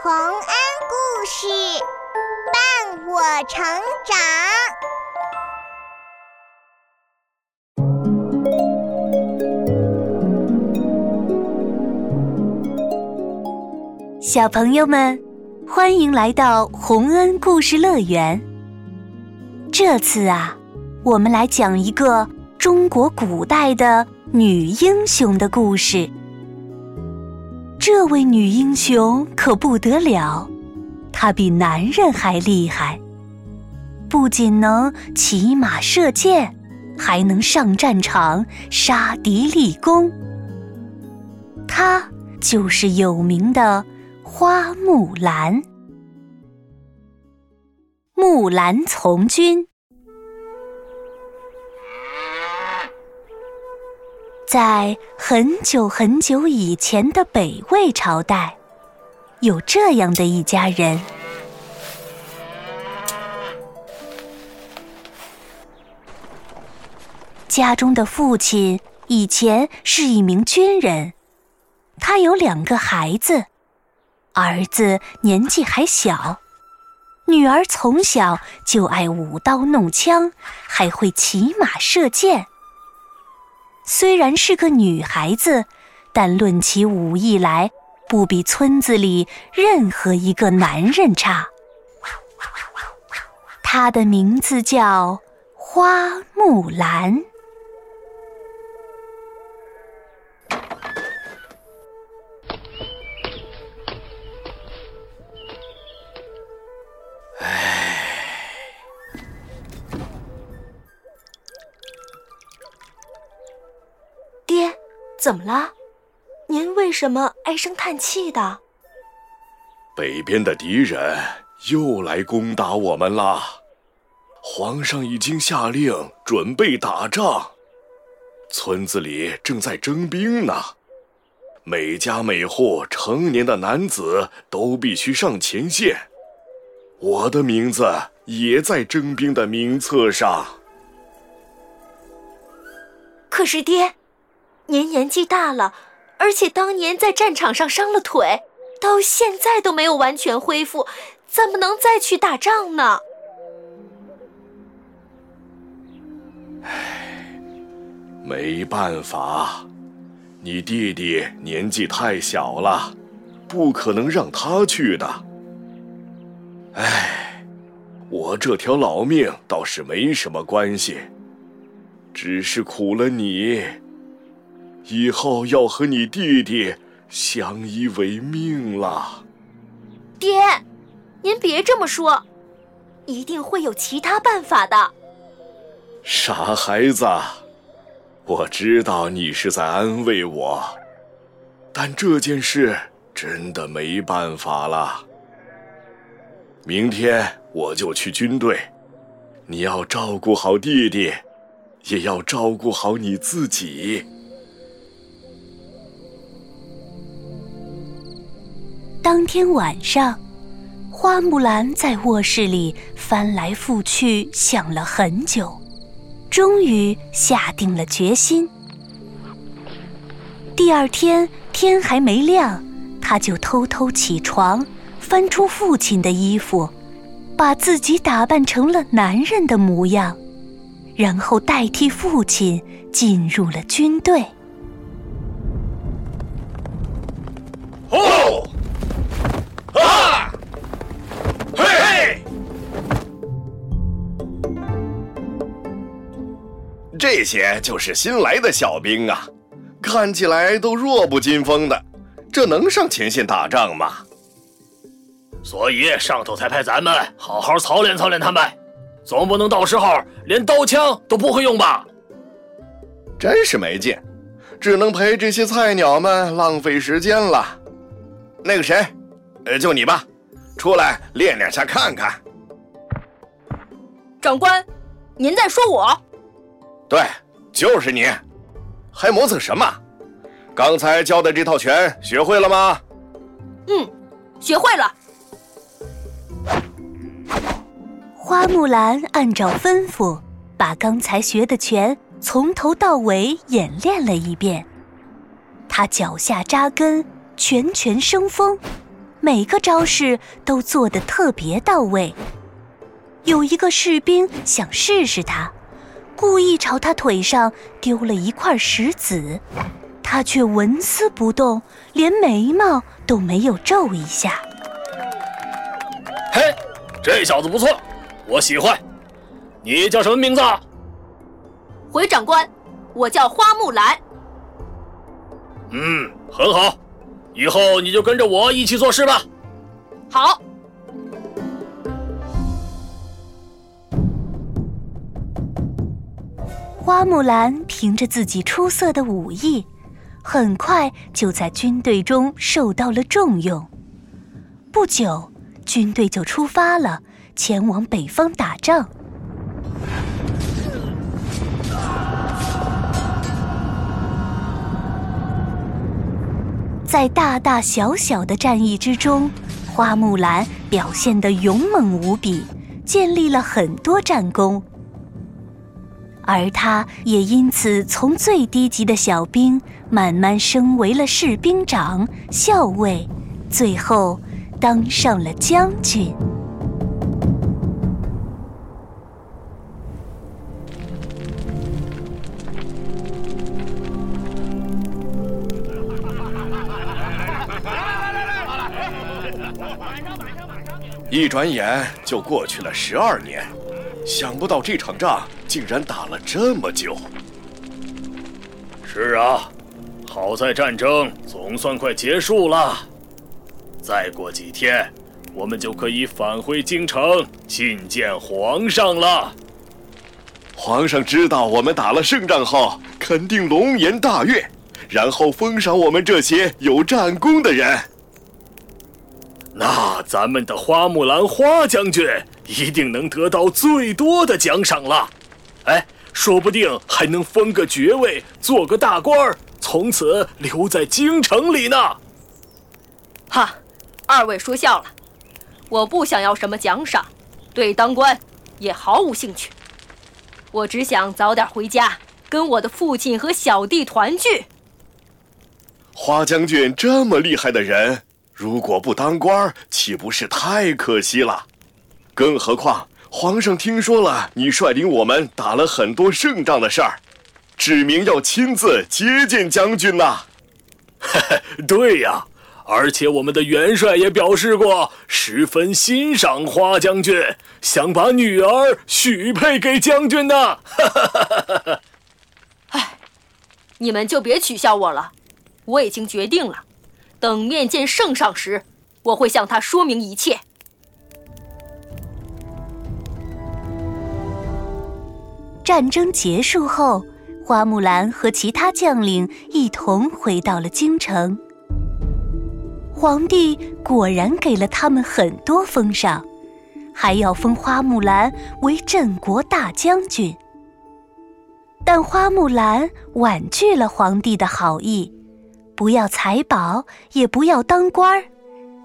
洪恩故事伴我成长。小朋友们，欢迎来到洪恩故事乐园。这次啊，我们来讲一个中国古代的女英雄的故事。这位女英雄可不得了，她比男人还厉害，不仅能骑马射箭，还能上战场杀敌立功。她就是有名的花木兰。木兰从军。在很久很久以前的北魏朝代，有这样的一家人。家中的父亲以前是一名军人，他有两个孩子，儿子年纪还小，女儿从小就爱舞刀弄枪，还会骑马射箭。虽然是个女孩子，但论起武艺来，不比村子里任何一个男人差。她的名字叫花木兰。怎么了？您为什么唉声叹气的？北边的敌人又来攻打我们了，皇上已经下令准备打仗，村子里正在征兵呢。每家每户成年的男子都必须上前线，我的名字也在征兵的名册上。可是爹。您年纪大了，而且当年在战场上伤了腿，到现在都没有完全恢复，怎么能再去打仗呢？唉，没办法，你弟弟年纪太小了，不可能让他去的。唉，我这条老命倒是没什么关系，只是苦了你。以后要和你弟弟相依为命了，爹，您别这么说，一定会有其他办法的。傻孩子，我知道你是在安慰我，但这件事真的没办法了。明天我就去军队，你要照顾好弟弟，也要照顾好你自己。当天晚上，花木兰在卧室里翻来覆去想了很久，终于下定了决心。第二天天还没亮，她就偷偷起床，翻出父亲的衣服，把自己打扮成了男人的模样，然后代替父亲进入了军队。这些就是新来的小兵啊，看起来都弱不禁风的，这能上前线打仗吗？所以上头才派咱们好好操练操练他们，总不能到时候连刀枪都不会用吧？真是没劲，只能陪这些菜鸟们浪费时间了。那个谁，呃，就你吧，出来练两下看看。长官，您在说我？对，就是你，还磨蹭什么？刚才教的这套拳学会了吗？嗯，学会了。花木兰按照吩咐，把刚才学的拳从头到尾演练了一遍。她脚下扎根，拳拳生风，每个招式都做得特别到位。有一个士兵想试试他，故意朝他腿上丢了一块石子，他却纹丝不动，连眉毛都没有皱一下。嘿，这小子不错，我喜欢。你叫什么名字？回长官，我叫花木兰。嗯，很好，以后你就跟着我一起做事吧。好。花木兰凭着自己出色的武艺，很快就在军队中受到了重用。不久，军队就出发了，前往北方打仗。在大大小小的战役之中，花木兰表现得勇猛无比，建立了很多战功。而他也因此从最低级的小兵慢慢升为了士兵长、校尉，最后当上了将军。一转眼就过去了十二年，想不到这场仗。竟然打了这么久！是啊，好在战争总算快结束了。再过几天，我们就可以返回京城觐见皇上了。皇上知道我们打了胜仗后，肯定龙颜大悦，然后封赏我们这些有战功的人。那咱们的花木兰花将军一定能得到最多的奖赏了。哎，说不定还能封个爵位，做个大官儿，从此留在京城里呢。哈，二位说笑了，我不想要什么奖赏，对当官也毫无兴趣。我只想早点回家，跟我的父亲和小弟团聚。花将军这么厉害的人，如果不当官，岂不是太可惜了？更何况……皇上听说了你率领我们打了很多胜仗的事儿，指明要亲自接见将军呐。对呀，而且我们的元帅也表示过十分欣赏花将军，想把女儿许配给将军呢。哎，你们就别取笑我了，我已经决定了，等面见圣上时，我会向他说明一切。战争结束后，花木兰和其他将领一同回到了京城。皇帝果然给了他们很多封赏，还要封花木兰为镇国大将军。但花木兰婉拒了皇帝的好意，不要财宝，也不要当官儿，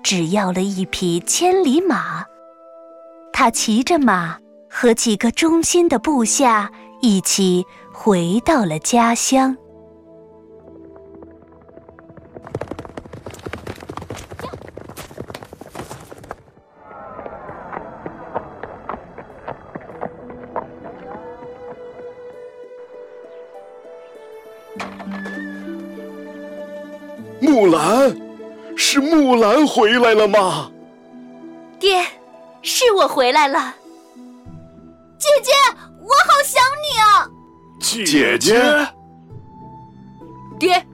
只要了一匹千里马。他骑着马。和几个忠心的部下一起回到了家乡。木兰，是木兰回来了吗？爹，是我回来了。姐姐，我好想你啊！姐姐，爹，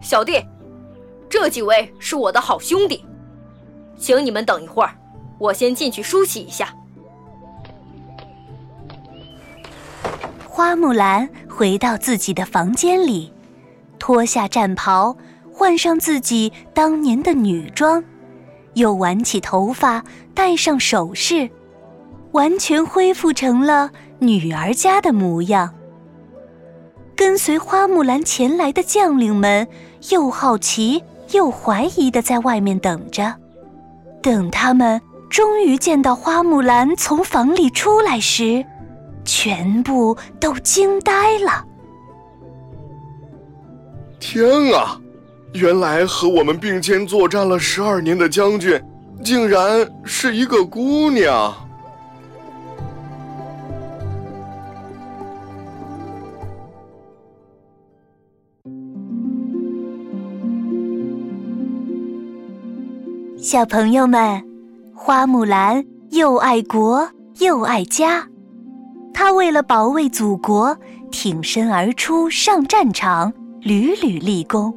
小弟，这几位是我的好兄弟，请你们等一会儿，我先进去梳洗一下。花木兰回到自己的房间里，脱下战袍，换上自己当年的女装，又挽起头发，戴上首饰。完全恢复成了女儿家的模样。跟随花木兰前来的将领们又好奇又怀疑的在外面等着。等他们终于见到花木兰从房里出来时，全部都惊呆了。天啊，原来和我们并肩作战了十二年的将军，竟然是一个姑娘。小朋友们，花木兰又爱国又爱家，她为了保卫祖国，挺身而出上战场，屡屡立功。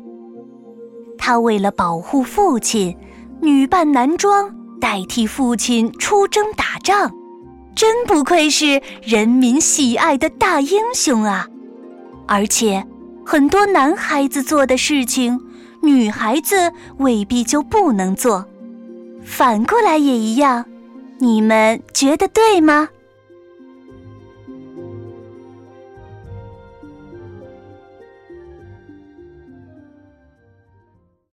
他为了保护父亲，女扮男装代替父亲出征打仗，真不愧是人民喜爱的大英雄啊！而且，很多男孩子做的事情，女孩子未必就不能做。反过来也一样，你们觉得对吗？